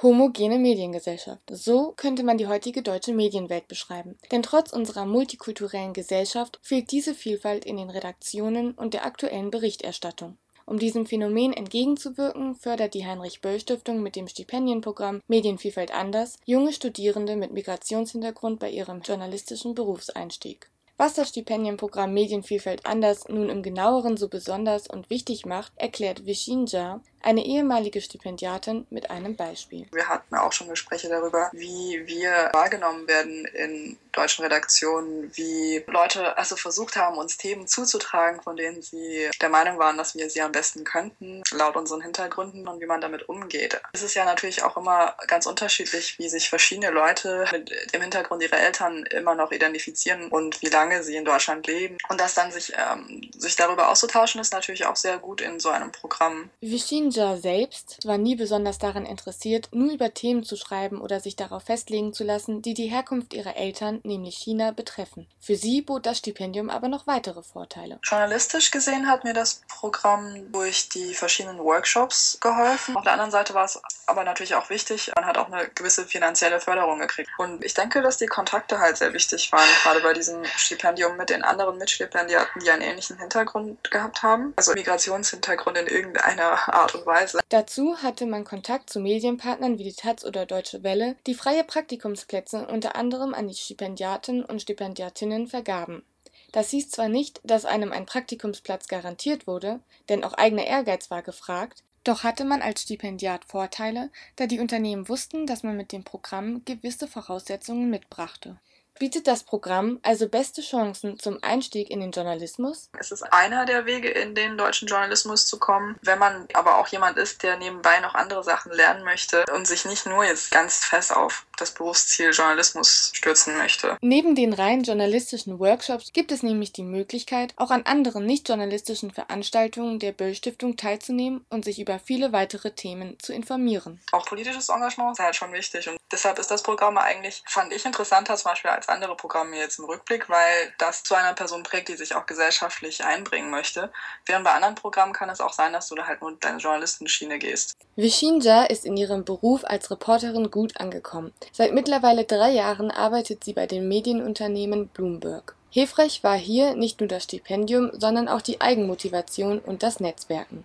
Homogene Mediengesellschaft. So könnte man die heutige deutsche Medienwelt beschreiben. Denn trotz unserer multikulturellen Gesellschaft fehlt diese Vielfalt in den Redaktionen und der aktuellen Berichterstattung. Um diesem Phänomen entgegenzuwirken, fördert die Heinrich-Böll-Stiftung mit dem Stipendienprogramm Medienvielfalt anders junge Studierende mit Migrationshintergrund bei ihrem journalistischen Berufseinstieg was das Stipendienprogramm Medienvielfalt anders nun im Genaueren so besonders und wichtig macht, erklärt Vishinja, eine ehemalige Stipendiatin, mit einem Beispiel. Wir hatten auch schon Gespräche darüber, wie wir wahrgenommen werden in deutschen Redaktionen, wie Leute also versucht haben, uns Themen zuzutragen, von denen sie der Meinung waren, dass wir sie am besten könnten, laut unseren Hintergründen und wie man damit umgeht. Es ist ja natürlich auch immer ganz unterschiedlich, wie sich verschiedene Leute mit dem Hintergrund ihrer Eltern immer noch identifizieren und wie lange sie in Deutschland leben. Und das dann sich, ähm, sich darüber auszutauschen, ist natürlich auch sehr gut in so einem Programm. Vishinja selbst war nie besonders daran interessiert, nur über Themen zu schreiben oder sich darauf festlegen zu lassen, die die Herkunft ihrer Eltern, nämlich China, betreffen. Für sie bot das Stipendium aber noch weitere Vorteile. Journalistisch gesehen hat mir das Programm durch die verschiedenen Workshops geholfen. Auf der anderen Seite war es aber natürlich auch wichtig, man hat auch eine gewisse finanzielle Förderung gekriegt. Und ich denke, dass die Kontakte halt sehr wichtig waren, gerade bei diesem Stipendium. Stipendium mit den anderen Mitstipendiaten, die einen ähnlichen Hintergrund gehabt haben, also Migrationshintergrund in irgendeiner Art und Weise. Dazu hatte man Kontakt zu Medienpartnern wie die Taz oder Deutsche Welle, die freie Praktikumsplätze unter anderem an die Stipendiaten und Stipendiatinnen vergaben. Das hieß zwar nicht, dass einem ein Praktikumsplatz garantiert wurde, denn auch eigener Ehrgeiz war gefragt, doch hatte man als Stipendiat Vorteile, da die Unternehmen wussten, dass man mit dem Programm gewisse Voraussetzungen mitbrachte Bietet das Programm also beste Chancen zum Einstieg in den Journalismus? Es ist einer der Wege, in den deutschen Journalismus zu kommen. Wenn man aber auch jemand ist, der nebenbei noch andere Sachen lernen möchte und sich nicht nur jetzt ganz fest auf das Berufsziel Journalismus stürzen möchte. Neben den rein journalistischen Workshops gibt es nämlich die Möglichkeit, auch an anderen nicht journalistischen Veranstaltungen der Böll Stiftung teilzunehmen und sich über viele weitere Themen zu informieren. Auch politisches Engagement ist halt schon wichtig und deshalb ist das Programm eigentlich, fand ich interessanter zum Beispiel als andere Programme jetzt im Rückblick, weil das zu einer Person prägt, die sich auch gesellschaftlich einbringen möchte. Während bei anderen Programmen kann es auch sein, dass du da halt nur deine Journalistenschiene gehst. Vishinja ist in ihrem Beruf als Reporterin gut angekommen. Seit mittlerweile drei Jahren arbeitet sie bei dem Medienunternehmen Bloomberg. Hilfreich war hier nicht nur das Stipendium, sondern auch die Eigenmotivation und das Netzwerken